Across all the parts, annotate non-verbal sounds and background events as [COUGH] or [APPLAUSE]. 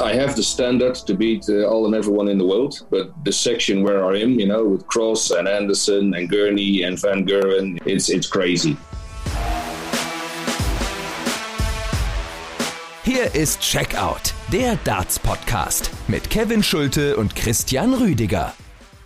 I have the standard to beat uh, all and everyone in the world, but the section where I am, you know, with Cross and Anderson and Gurney and Van Gerwen, it's it's crazy. Hier ist Checkout, der Darts Podcast mit Kevin Schulte und Christian Rüdiger.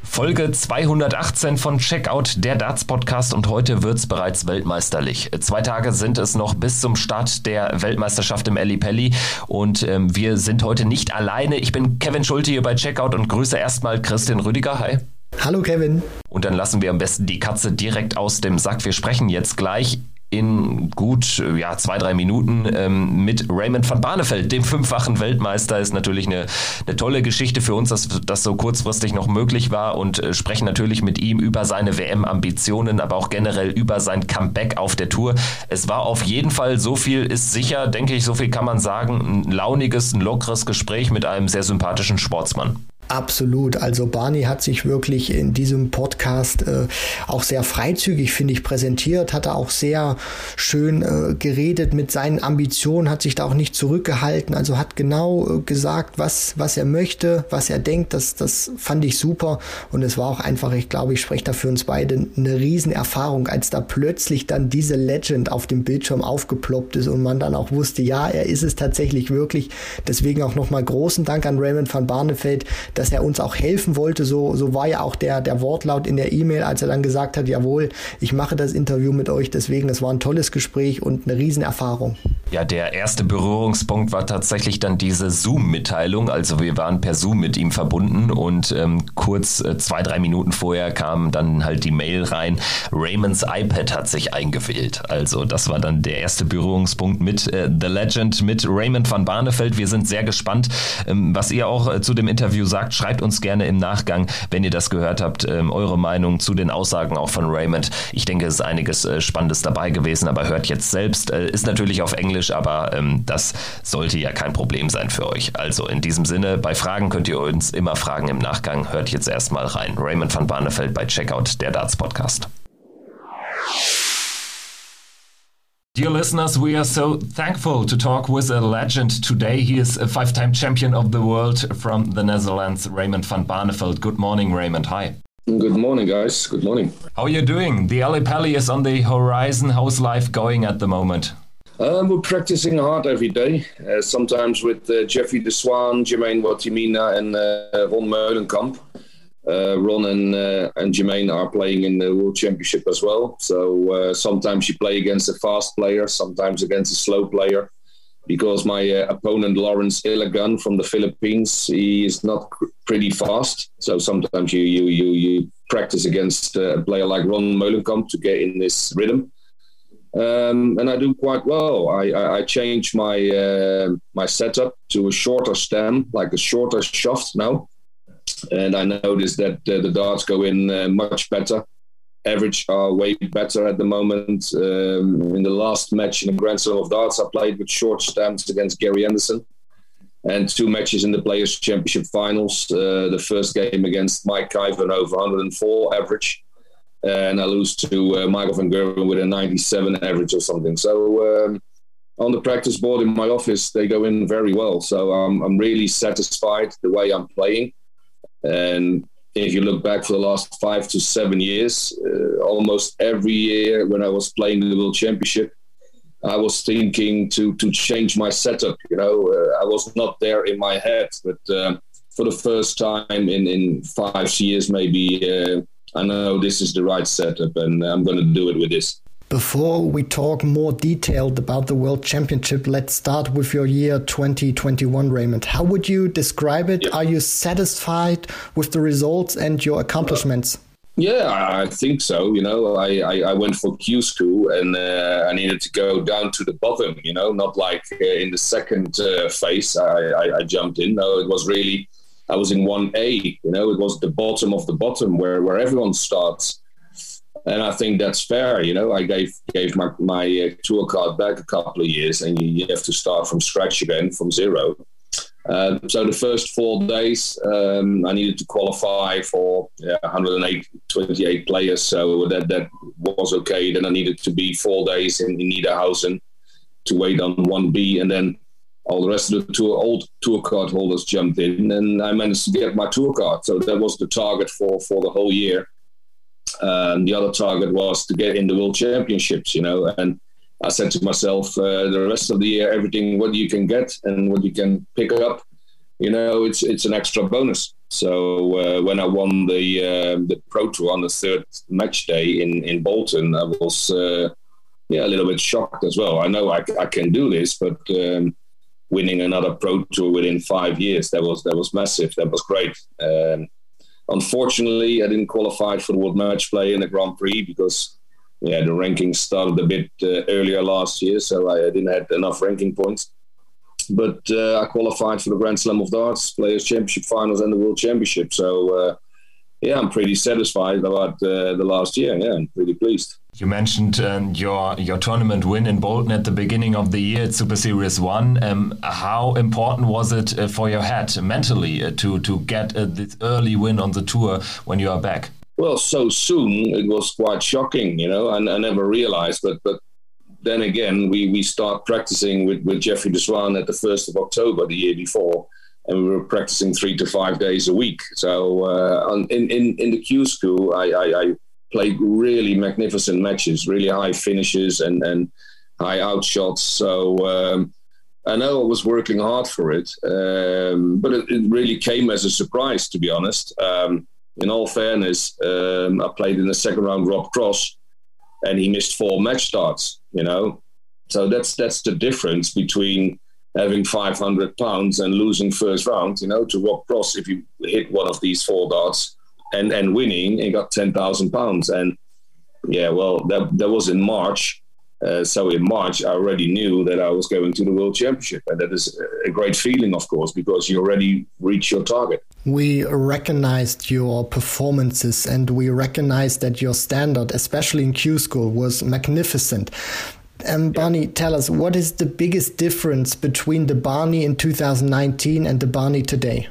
Folge 218 von Checkout, der Darts Podcast und heute wird's bereits weltmeisterlich. Zwei Tage sind es noch bis zum Start der Weltmeisterschaft im Ali Pelli und ähm, wir sind heute nicht alleine. Ich bin Kevin Schulte hier bei Checkout und grüße erstmal Christian Rüdiger. Hi. Hallo Kevin. Und dann lassen wir am besten die Katze direkt aus dem Sack. Wir sprechen jetzt gleich in gut ja, zwei, drei Minuten ähm, mit Raymond van Barneveld, dem fünffachen Weltmeister. Ist natürlich eine, eine tolle Geschichte für uns, dass das so kurzfristig noch möglich war und äh, sprechen natürlich mit ihm über seine WM-Ambitionen, aber auch generell über sein Comeback auf der Tour. Es war auf jeden Fall, so viel ist sicher, denke ich, so viel kann man sagen, ein launiges, ein lockeres Gespräch mit einem sehr sympathischen Sportsmann. Absolut. Also Barney hat sich wirklich in diesem Podcast äh, auch sehr freizügig, finde ich, präsentiert, hat er auch sehr schön äh, geredet mit seinen Ambitionen, hat sich da auch nicht zurückgehalten, also hat genau äh, gesagt, was, was er möchte, was er denkt. Das, das fand ich super und es war auch einfach, ich glaube, ich spreche da für uns beide, eine Riesenerfahrung, als da plötzlich dann diese Legend auf dem Bildschirm aufgeploppt ist und man dann auch wusste, ja, er ist es tatsächlich wirklich. Deswegen auch nochmal großen Dank an Raymond van Barneveld, dass er uns auch helfen wollte. So, so war ja auch der, der Wortlaut in der E-Mail, als er dann gesagt hat, jawohl, ich mache das Interview mit euch. Deswegen, das war ein tolles Gespräch und eine Riesenerfahrung. Ja, der erste Berührungspunkt war tatsächlich dann diese Zoom-Mitteilung. Also wir waren per Zoom mit ihm verbunden und ähm, kurz äh, zwei, drei Minuten vorher kam dann halt die Mail rein. Raymonds iPad hat sich eingewählt. Also das war dann der erste Berührungspunkt mit äh, The Legend, mit Raymond van Barneveld. Wir sind sehr gespannt, ähm, was ihr auch äh, zu dem Interview sagt. Schreibt uns gerne im Nachgang, wenn ihr das gehört habt, ähm, eure Meinung zu den Aussagen auch von Raymond. Ich denke, es ist einiges äh, Spannendes dabei gewesen, aber hört jetzt selbst. Äh, ist natürlich auf Englisch Englisch, aber ähm, das sollte ja kein Problem sein für euch. Also in diesem Sinne, bei Fragen könnt ihr uns immer fragen im Nachgang. Hört jetzt erstmal rein. Raymond van Barneveld bei Checkout, der Darts Podcast. Dear listeners, we are so thankful to talk with a legend today. He is a five time champion of the world from the Netherlands, Raymond van Barneveld. Good morning, Raymond. Hi. Good morning, guys. Good morning. How are you doing? The Ali Pally is on the horizon. How's life going at the moment? Um, we're practicing hard every day. Uh, sometimes with uh, Jeffrey de Swaan, Jermaine Wattimena, and uh, Ron Meulenkamp. Uh, Ron and uh, and Jermaine are playing in the World Championship as well. So uh, sometimes you play against a fast player, sometimes against a slow player. Because my opponent Lawrence Ilagan from the Philippines, he is not pretty fast. So sometimes you you you, you practice against a player like Ron Meulenkamp to get in this rhythm um, and I do quite well. I, I, I my uh, my setup to a shorter stem, like a shorter shaft now, and I noticed that uh, the darts go in uh, much better. Average are way better at the moment. Um, in the last match in the Grand Slam of Darts, I played with short stems against Gary Anderson, and two matches in the Players Championship finals. Uh, the first game against Mike Kyvan over 104 average and I lose to uh, Michael van Gerwen with a 97 average or something. So um, on the practice board in my office, they go in very well. So um, I'm really satisfied the way I'm playing. And if you look back for the last five to seven years, uh, almost every year when I was playing the World Championship, I was thinking to to change my setup. You know, uh, I was not there in my head, but uh, for the first time in in five years, maybe uh, I know this is the right setup and I'm going to do it with this. Before we talk more detailed about the World Championship, let's start with your year 2021, Raymond. How would you describe it? Are you satisfied with the results and your accomplishments? Uh, yeah, I think so. You know, I, I, I went for Q school and uh, I needed to go down to the bottom, you know, not like uh, in the second uh, phase I, I, I jumped in. No, it was really I was in 1A, you know, it was the bottom of the bottom where, where everyone starts. And I think that's fair, you know. I gave gave my, my uh, tour card back a couple of years, and you, have to start from scratch again, from zero. Uh, so the first four days, um, I needed to qualify for yeah, 108, 28 players. So that that was okay. Then I needed to be four days in, in Niedernhausen to wait on 1B, and then all the rest of the tour old tour card holders jumped in, and I managed to get my tour card. So that was the target for for the whole year. Um, the other target was to get in the World Championships, you know, and I said to myself, uh, the rest of the year, everything what you can get and what you can pick up, you know, it's it's an extra bonus. So uh, when I won the uh, the Pro Tour on the third match day in in Bolton, I was uh, yeah a little bit shocked as well. I know I, I can do this, but um, winning another Pro Tour within five years that was that was massive. That was great. Um, unfortunately, I didn't qualify for the World Match Play in the Grand Prix because yeah, the rankings started a bit uh, earlier last year, so I didn't have enough ranking points. But uh, I qualified for the Grand Slam of Darts, Players Championship Finals, and the World Championship. So uh, yeah, I'm pretty satisfied about uh, the last year. Yeah, I'm pretty pleased. You mentioned um, your your tournament win in Bolton at the beginning of the year at Super Series One. Um, how important was it uh, for your head mentally uh, to to get this early win on the tour when you are back? well, so soon it was quite shocking, you know, and I never realized. But but then again, we we start practicing with with Jeffrey de Swaan at the first of October the year before, and we were practicing three to five days a week. So uh, in in in the Q school, I, I, I played really magnificent matches, really high finishes and and high outshots. So. Um, I know I was working hard for it, um, but it, it, really came as a surprise, to be honest. Um, in all fairness, um, I played in the second round Rob Cross, and he missed four match starts. You know, so that's that's the difference between having 500 pounds and losing first round. You know, to Rob Cross, if you hit one of these four darts and and winning, and got 10,000 pounds. And yeah, well, that that was in March. Uh, so in March, I already knew that I was going to the World Championship, and that is a great feeling, of course, because you already reached your target. We recognized your performances, and we recognized that your standard, especially in Q School, was magnificent. And um, Barney, tell us what is the biggest difference between the Barney in 2019 and the Barney today?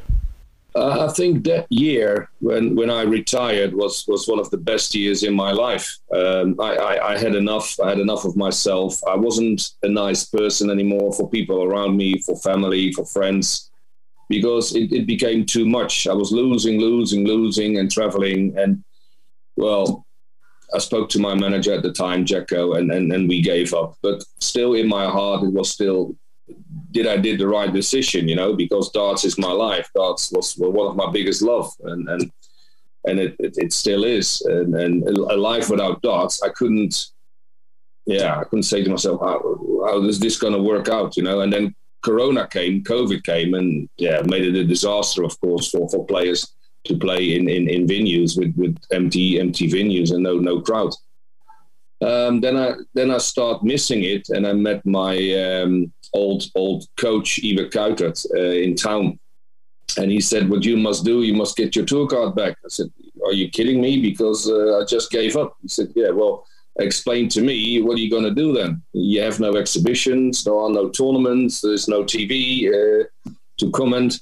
Uh, I think that year when, when I retired was, was one of the best years in my life. Um, I, I, I, had enough. I had enough of myself. I wasn't a nice person anymore for people around me, for family, for friends, because it, it became too much. I was losing, losing, losing, and traveling. And well, I spoke to my manager at the time, Jacko, and, and, and we gave up. But still, in my heart, it was still did I did the right decision, you know, because darts is my life. Darts was one of my biggest love, and and and it, it, it still is. And, and a life without darts, I couldn't. Yeah, I couldn't say to myself, how, how is this going to work out, you know? And then Corona came, COVID came, and yeah, made it a disaster, of course, for for players to play in, in, in venues with, with empty empty venues and no no crowd. Um, then I then I start missing it, and I met my um, old old coach Ivar Kuitert uh, in town, and he said, "What you must do, you must get your tour card back." I said, "Are you kidding me? Because uh, I just gave up." He said, "Yeah, well." Explain to me what are you going to do then? You have no exhibitions, there are no tournaments, there's no TV uh, to comment.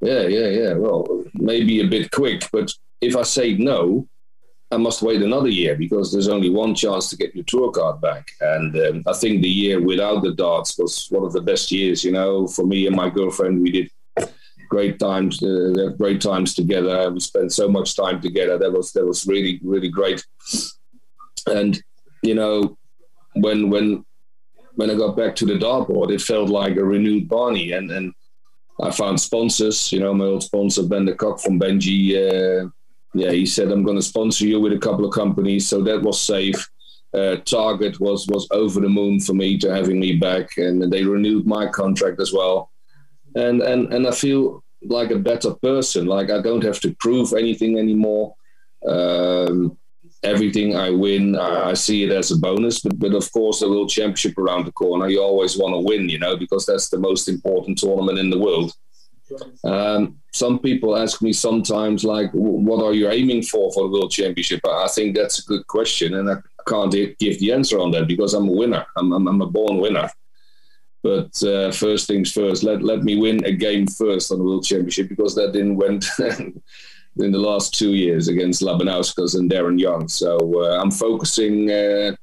Yeah, yeah, yeah. Well, maybe a bit quick, but if I say no, I must wait another year because there's only one chance to get your tour card back. And um, I think the year without the darts was one of the best years. You know, for me and my girlfriend, we did great times, uh, great times together. We spent so much time together. That was that was really really great. And you know, when when when I got back to the dartboard, it felt like a renewed Barney. And and I found sponsors. You know, my old sponsor Ben de Kock from Benji. Uh, yeah, he said, I'm going to sponsor you with a couple of companies. So that was safe. Uh, Target was was over the moon for me to having me back, and they renewed my contract as well. And and and I feel like a better person. Like I don't have to prove anything anymore. Um, everything I win, I, I, see it as a bonus. But but of course, the World Championship around the corner, you always want to win, you know, because that's the most important tournament in the world. Um, some people ask me sometimes, like, what are you aiming for for the World Championship? I think that's a good question, and I can't give the answer on that because I'm a winner. I'm, I'm, I'm a born winner. But uh, first things first, let, let me win a game first on the World Championship because that didn't went [LAUGHS] in the last two years against Labanauskas and Darin Young. So uh, I'm focusing uh,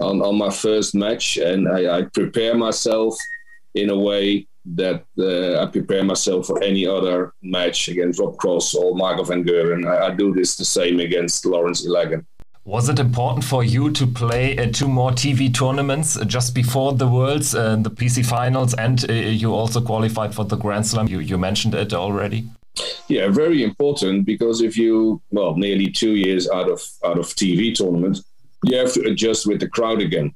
on, on my first match and I, I prepare myself – in a way that uh, I prepare myself for any other match against Rob Cross or Michael van Gerwen. I, I do this the same against Lawrence Ilagan. Was it important for you to play uh, two more TV tournaments uh, just before the Worlds, uh, the PC Finals, and uh, you also qualified for the Grand Slam? You, you mentioned it already. Yeah, very important because if you well nearly two years out of out of TV tournaments, you have to adjust with the crowd again.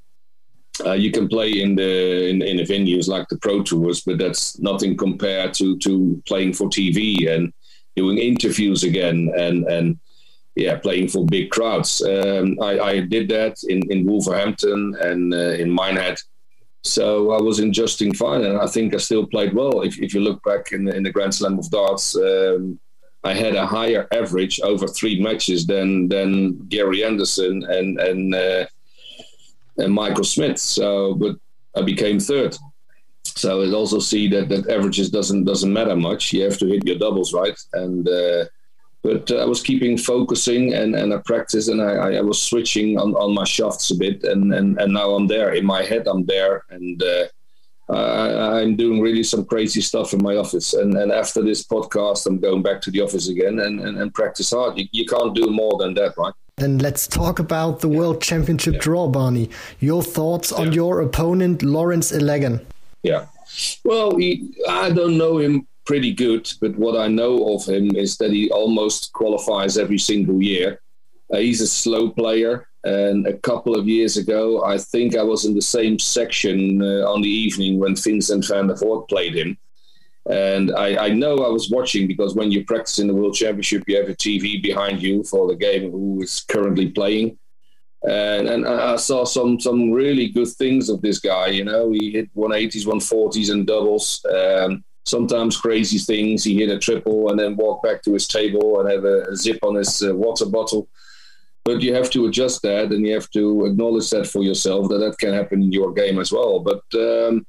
Uh, you can play in the in, in the venues like the pro tours, but that's nothing compared to to playing for TV and doing interviews again and and yeah, playing for big crowds. Um, I, I, did that in, in Wolverhampton and uh, in Minehead. So I was in adjusting fine, and I think I still played well. If, if you look back in the, in the Grand Slam of darts, um, I had a higher average over three matches than than Gary Anderson and and uh, and Michael Smith. So, but I became third. So it also see that that averages doesn't doesn't matter much. You have to hit your doubles right, and uh, but uh, I was keeping focusing and, and I practiced and I, I was switching on, on my shafts a bit and, and, and now I'm there in my head I'm there and uh, I, I'm doing really some crazy stuff in my office and, and after this podcast I'm going back to the office again and, and, and practice hard you, you can't do more than that right then let's talk about the World Championship draw, Barney. Your thoughts on your opponent, Lawrence Ilagan? Yeah. Well, he, I don't know him pretty good, but what I know of him is that he almost qualifies every single year. Uh, he's a slow player, and a couple of years ago, I think I was in the same section uh, on the evening when Vincent van der Voort played him. And I, I, know I was watching because when you practice in the World Championship, you have a TV behind you for the game who is currently playing. And, and I saw some some really good things of this guy. You know, he hit 180s, 140s, and doubles. Um, sometimes crazy things. He hit a triple and then walk back to his table and have a, a zip on his uh, water bottle. But you have to adjust that and you have to acknowledge that for yourself that that can happen in your game as well. But um,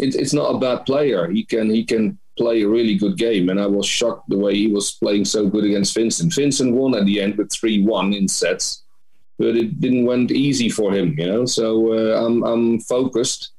it, it's not a bad player. He can he can play a really good game, and I was shocked the way he was playing so good against Vincent. Vincent won at the end with three one in sets, but it didn't went easy for him. You know, so uh, I'm I'm focused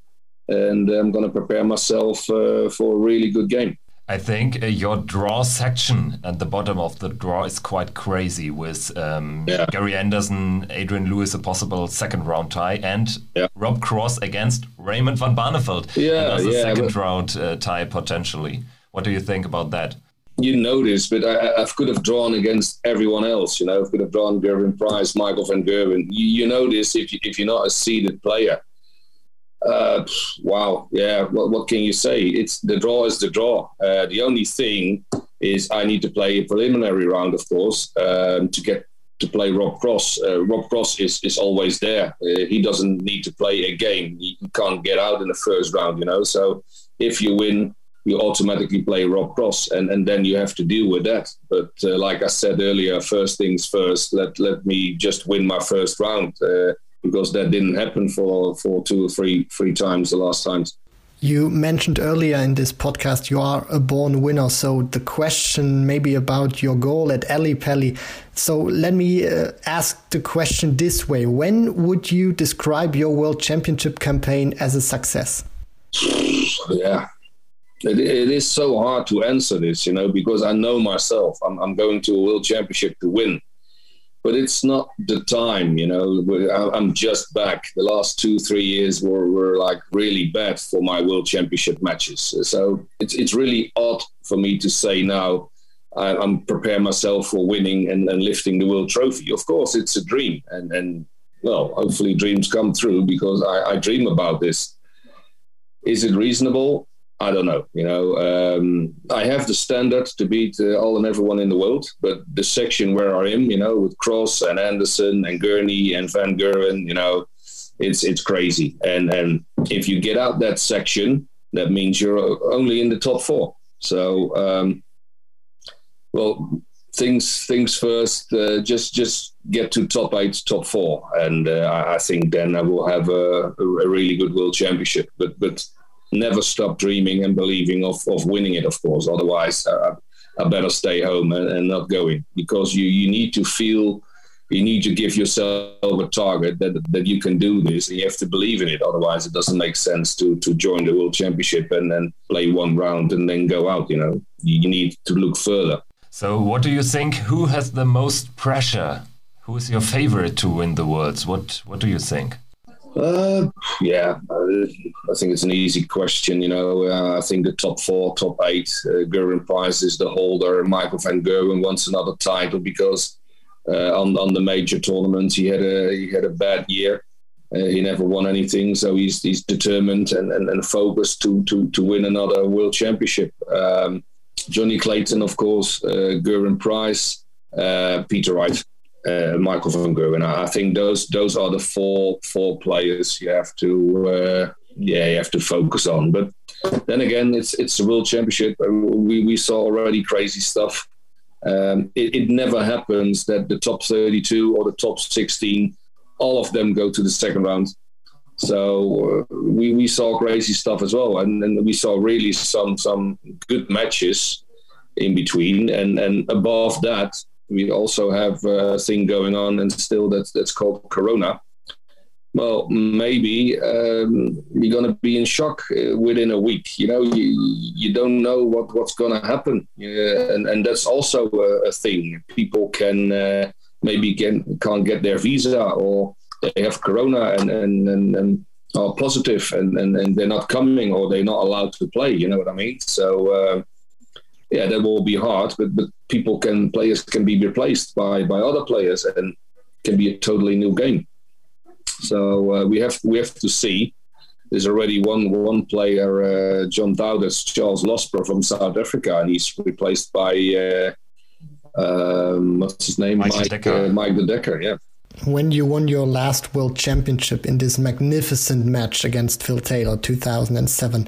and I'm going to prepare myself uh, for a really good game. I think uh, your draw section at the bottom of the draw is quite crazy with um, yeah. Gary Anderson, Adrian Lewis, a possible second round tie, and yeah. Rob Cross against Raymond van Barneveld. Yeah, a yeah, second round uh, tie potentially. What do you think about that? You notice, but I, I, could have drawn against everyone else. You know, I could have drawn Gerwyn Price, Michael van Gerwen. You, you know this if, you, if you're not a seeded player uh, wow, yeah. What, what can you say? It's the draw is the draw. Uh, the only thing is I need to play a preliminary round, of course, um, to get to play Rob Cross. Uh, Rob Cross is is always there. Uh, he doesn't need to play a game. He can't get out in the first round, you know. So if you win, you automatically play Rob Cross, and, and then you have to deal with that. But uh, like I said earlier, first things first. Let let me just win my first round. Because that didn't happen for for two or three three times the last times. You mentioned earlier in this podcast you are a born winner. So the question maybe about your goal at Ally Pally. So let me uh, ask the question this way: When would you describe your World Championship campaign as a success? yeah, it, it is so hard to answer this, you know, because I know myself. I'm, I'm going to a World Championship to win but it's not the time, you know. I'm just back. The last two, three years were, were like really bad for my world championship matches. So it's, it's really odd for me to say now I'm preparing myself for winning and, and lifting the world trophy. Of course, it's a dream. And, and well, hopefully dreams come true because I, I dream about this. Is it reasonable? I don't know. You know, um, I have the standard to beat uh, all and everyone in the world, but the section where I am, you know, with Cross and Anderson and Gurney and Van Gerwen, you know, it's it's crazy. And and if you get out that section, that means you're only in the top four. So, um, well, things things first. Uh, just just get to top eight, top four, and uh, I think then I will have a, a really good world championship. But but never stop dreaming and believing of, of winning it, of course. Otherwise, uh, I better stay home and, and, not going because you, you need to feel you need to give yourself a target that that you can do this. And you have to believe in it. Otherwise, it doesn't make sense to to join the World Championship and then play one round and then go out. You know, you need to look further. So, what do you think? Who has the most pressure? Who is your favorite to win the Worlds? What What do you think? Uh, yeah, I think it's an easy question. You know, uh, I think the top four, top eight, uh, Gerwyn Price is the holder. Michael van Gerwen wants another title because uh, on on the major tournaments he had a he had a bad year. Uh, he never won anything, so he's he's determined and, and, and focused to to to win another world championship. Um, Johnny Clayton, of course, uh, Gerwyn Price, uh, Peter Wright uh, Michael van Gerwen. I think those those are the four four players you have to uh, yeah you have to focus on. But then again, it's it's a world championship. Uh, we we saw already crazy stuff. Um, it, it, never happens that the top 32 or the top 16, all of them go to the second round. So uh, we, we saw crazy stuff as well, and, and we saw really some some good matches in between, and and above that, we also have a thing going on, and still that's that's called Corona. Well, maybe um, you're going to be in shock uh, within a week. You know, you, you don't know what, what's going to happen, and and that's also a, a thing. People can uh, maybe can can't get their visa or they have corona and and and, and are positive and, and and they're not coming or they're not allowed to play. You know what I mean? So. Uh, yeah, that will be hard, but but people can players can be replaced by by other players and can be a totally new game. So uh, we have we have to see. There's already one one player, uh, John Dowders, Charles Losper from South Africa, and he's replaced by uh, um, what's his name, Mike, Mike, Decker. Uh, Mike de Decker. Yeah. When you won your last World Championship in this magnificent match against Phil Taylor, 2007,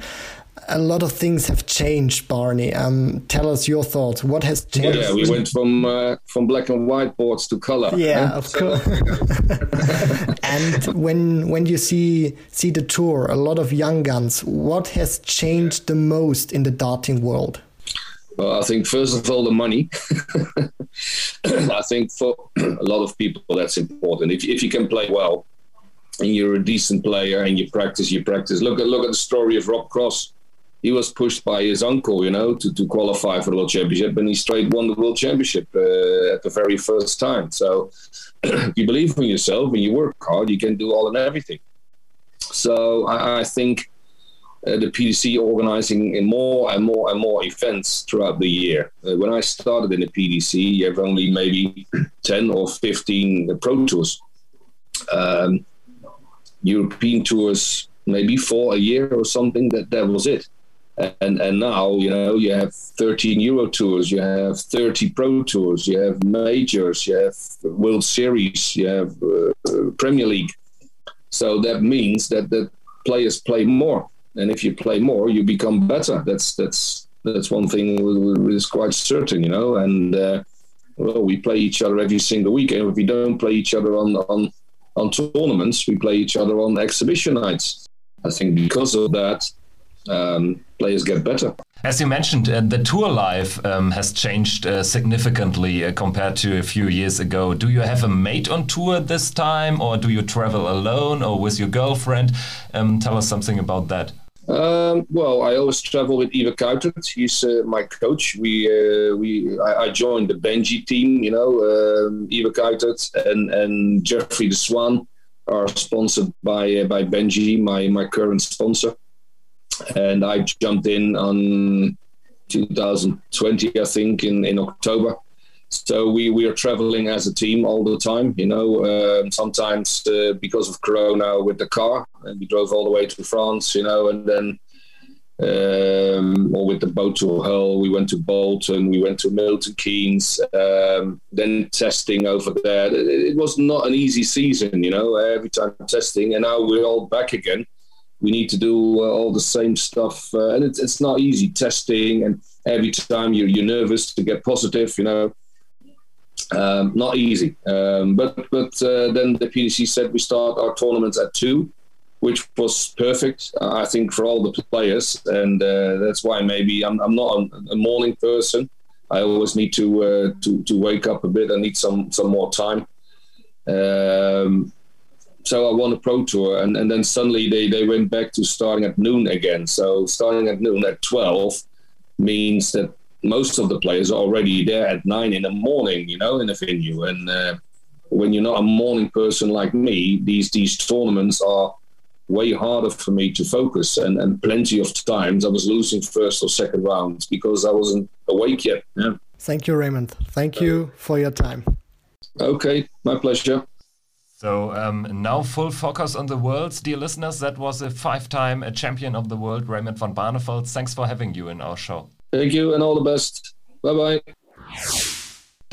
a lot of things have changed, Barney. Um, tell us your thoughts. What has changed? Yeah, we went from uh, from black and white boards to color. Yeah, of course. [LAUGHS] and when when you see see the tour, a lot of young guns. What has changed the most in the darting world? Well, I think first of all the money. [LAUGHS] I think for a lot of people that's important. If if you can play well, and you're a decent player and you practice, you practice. Look at look at the story of Rob Cross he was pushed by his uncle, you know, to, to qualify for the World Championship, and he straight won the World Championship uh, at the very first time. So, [CLEARS THROAT] you believe in yourself and you work hard, you can do all and everything. So, I, I think uh, the PDC organizing more and more and more events throughout the year. Uh, when I started in the PDC, you have only maybe [CLEARS THROAT] 10 or 15 pro tours. Um, European tours, maybe four a year or something. That that was it and and now you know you have 13 Euro tours, you have 30 Pro tours, you have majors, you have World Series, you have uh, Premier League. So that means that the players play more, and if you play more, you become better. That's that's that's one thing is quite certain, you know. And uh, well, we play each other every single week, and if we don't play each other on on on tournaments, we play each other on exhibition nights. I think because of that, um, players get better. As you mentioned, uh, the tour life um, has changed uh, significantly uh, compared to a few years ago. Do you have a mate on tour this time, or do you travel alone or with your girlfriend? Um, tell us something about that. Um, well, I always travel with Ivar Kuitert. He's uh, my coach. We uh, we I, I, joined the Benji team. You know, um, Ivar Kuitert and and Jeffrey de Swaan are sponsored by uh, by Benji, my my current sponsor and I jumped in on 2020, I think, in, in October. So we, we are traveling as a team all the time, you know, uh, sometimes uh, because of Corona with the car. And we drove all the way to France, you know, and then um, or with the boat to Hull. We went to Bolton, we went to Milton Keynes, um, then testing over there. It, it, was not an easy season, you know, every time testing. And now we're all back again we need to do uh, all the same stuff, uh, and it's, it's not easy testing. And every time you're you're nervous to get positive, you know, um, not easy. Um, but but uh, then the PDC said we start our tournaments at two, which was perfect, uh, I think, for all the players, and uh, that's why maybe I'm I'm not a, morning person. I always need to uh, to to wake up a bit. I need some some more time. Um, so I won a pro tour, and, and then suddenly they, they went back to starting at noon again. So starting at noon at 12 means that most of the players are already there at nine in the morning, you know, in the venue. And uh, when you're not a morning person like me, these these tournaments are way harder for me to focus. And, and plenty of times I was losing first or second rounds because I wasn't awake yet. Yeah. Thank you, Raymond. Thank you for your time. Okay, my pleasure. So um, now full focus on the worlds, dear listeners. That was a five-time champion of the world, Raymond van Barneveld. Thanks for having you in our show. Thank you and all the best. Bye bye.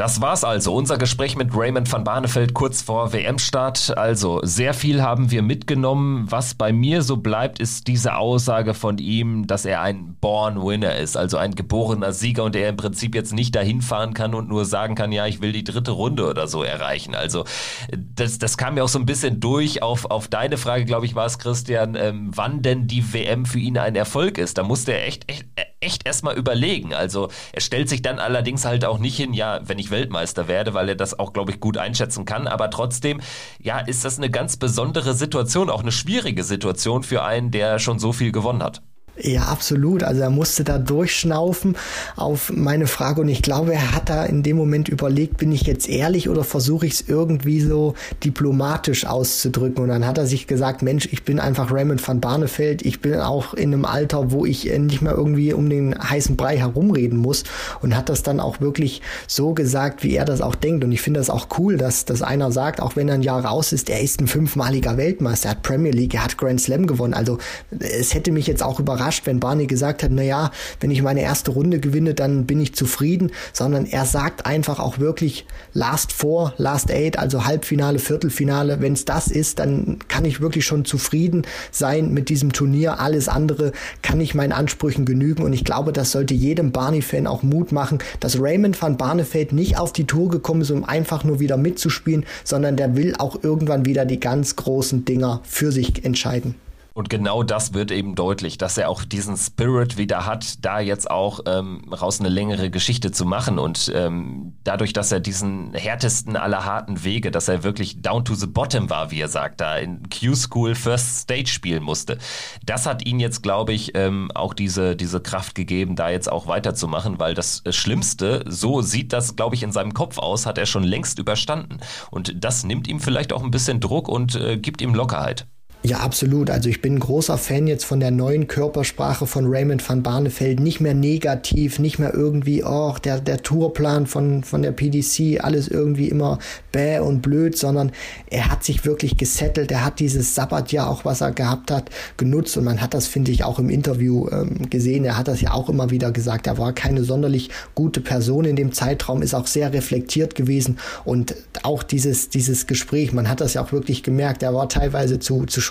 Das war's also, unser Gespräch mit Raymond van Barneveld kurz vor WM-Start. Also, sehr viel haben wir mitgenommen. Was bei mir so bleibt, ist diese Aussage von ihm, dass er ein Born Winner ist, also ein geborener Sieger und er im Prinzip jetzt nicht dahin fahren kann und nur sagen kann, ja, ich will die dritte Runde oder so erreichen. Also, das, das kam mir auch so ein bisschen durch auf, auf deine Frage, glaube ich, war es, Christian, ähm, wann denn die WM für ihn ein Erfolg ist. Da musste er echt, echt, echt erstmal überlegen. Also, er stellt sich dann allerdings halt auch nicht hin, ja, wenn ich Weltmeister werde, weil er das auch, glaube ich, gut einschätzen kann. Aber trotzdem, ja, ist das eine ganz besondere Situation, auch eine schwierige Situation für einen, der schon so viel gewonnen hat. Ja, absolut. Also er musste da durchschnaufen auf meine Frage und ich glaube, er hat da in dem Moment überlegt, bin ich jetzt ehrlich oder versuche ich es irgendwie so diplomatisch auszudrücken? Und dann hat er sich gesagt, Mensch, ich bin einfach Raymond van Barneveld, ich bin auch in einem Alter, wo ich äh, nicht mehr irgendwie um den heißen Brei herumreden muss und hat das dann auch wirklich so gesagt, wie er das auch denkt. Und ich finde das auch cool, dass, dass einer sagt, auch wenn er ein Jahr raus ist, er ist ein fünfmaliger Weltmeister, er hat Premier League, er hat Grand Slam gewonnen. Also es hätte mich jetzt auch überrascht, überrascht, wenn Barney gesagt hat, na ja, wenn ich meine erste Runde gewinne, dann bin ich zufrieden, sondern er sagt einfach auch wirklich Last Four, Last Eight, also Halbfinale, Viertelfinale. Wenn es das ist, dann kann ich wirklich schon zufrieden sein mit diesem Turnier. Alles andere kann ich meinen Ansprüchen genügen und ich glaube, das sollte jedem Barney-Fan auch Mut machen, dass Raymond van Barneveld nicht auf die Tour gekommen ist, um einfach nur wieder mitzuspielen, sondern der will auch irgendwann wieder die ganz großen Dinger für sich entscheiden. Und genau das wird eben deutlich, dass er auch diesen Spirit wieder hat, da jetzt auch ähm, raus eine längere Geschichte zu machen. Und ähm, dadurch, dass er diesen härtesten aller harten Wege, dass er wirklich down to the bottom war, wie er sagt, da in Q-School First Stage spielen musste, das hat ihn jetzt, glaube ich, ähm, auch diese, diese Kraft gegeben, da jetzt auch weiterzumachen, weil das Schlimmste, so sieht das, glaube ich, in seinem Kopf aus, hat er schon längst überstanden. Und das nimmt ihm vielleicht auch ein bisschen Druck und äh, gibt ihm Lockerheit. Ja, absolut. Also ich bin ein großer Fan jetzt von der neuen Körpersprache von Raymond van Barneveld. Nicht mehr negativ, nicht mehr irgendwie, oh, der, der Tourplan von, von der PDC, alles irgendwie immer bäh und blöd, sondern er hat sich wirklich gesettelt. Er hat dieses Sabbatjahr auch, was er gehabt hat, genutzt. Und man hat das, finde ich, auch im Interview ähm, gesehen. Er hat das ja auch immer wieder gesagt. Er war keine sonderlich gute Person in dem Zeitraum, ist auch sehr reflektiert gewesen. Und auch dieses, dieses Gespräch, man hat das ja auch wirklich gemerkt. Er war teilweise zu, zu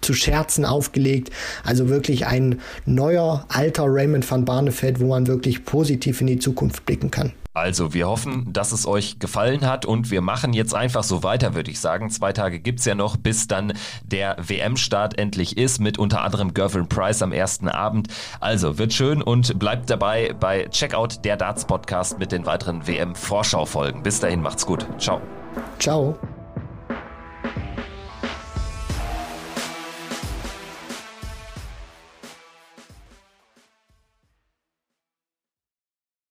zu Scherzen aufgelegt. Also wirklich ein neuer, alter Raymond van Barneveld, wo man wirklich positiv in die Zukunft blicken kann. Also, wir hoffen, dass es euch gefallen hat und wir machen jetzt einfach so weiter, würde ich sagen. Zwei Tage gibt es ja noch, bis dann der WM-Start endlich ist, mit unter anderem Gervin Price am ersten Abend. Also, wird schön und bleibt dabei bei Checkout der Darts Podcast mit den weiteren WM-Vorschau-Folgen. Bis dahin, macht's gut. Ciao. Ciao.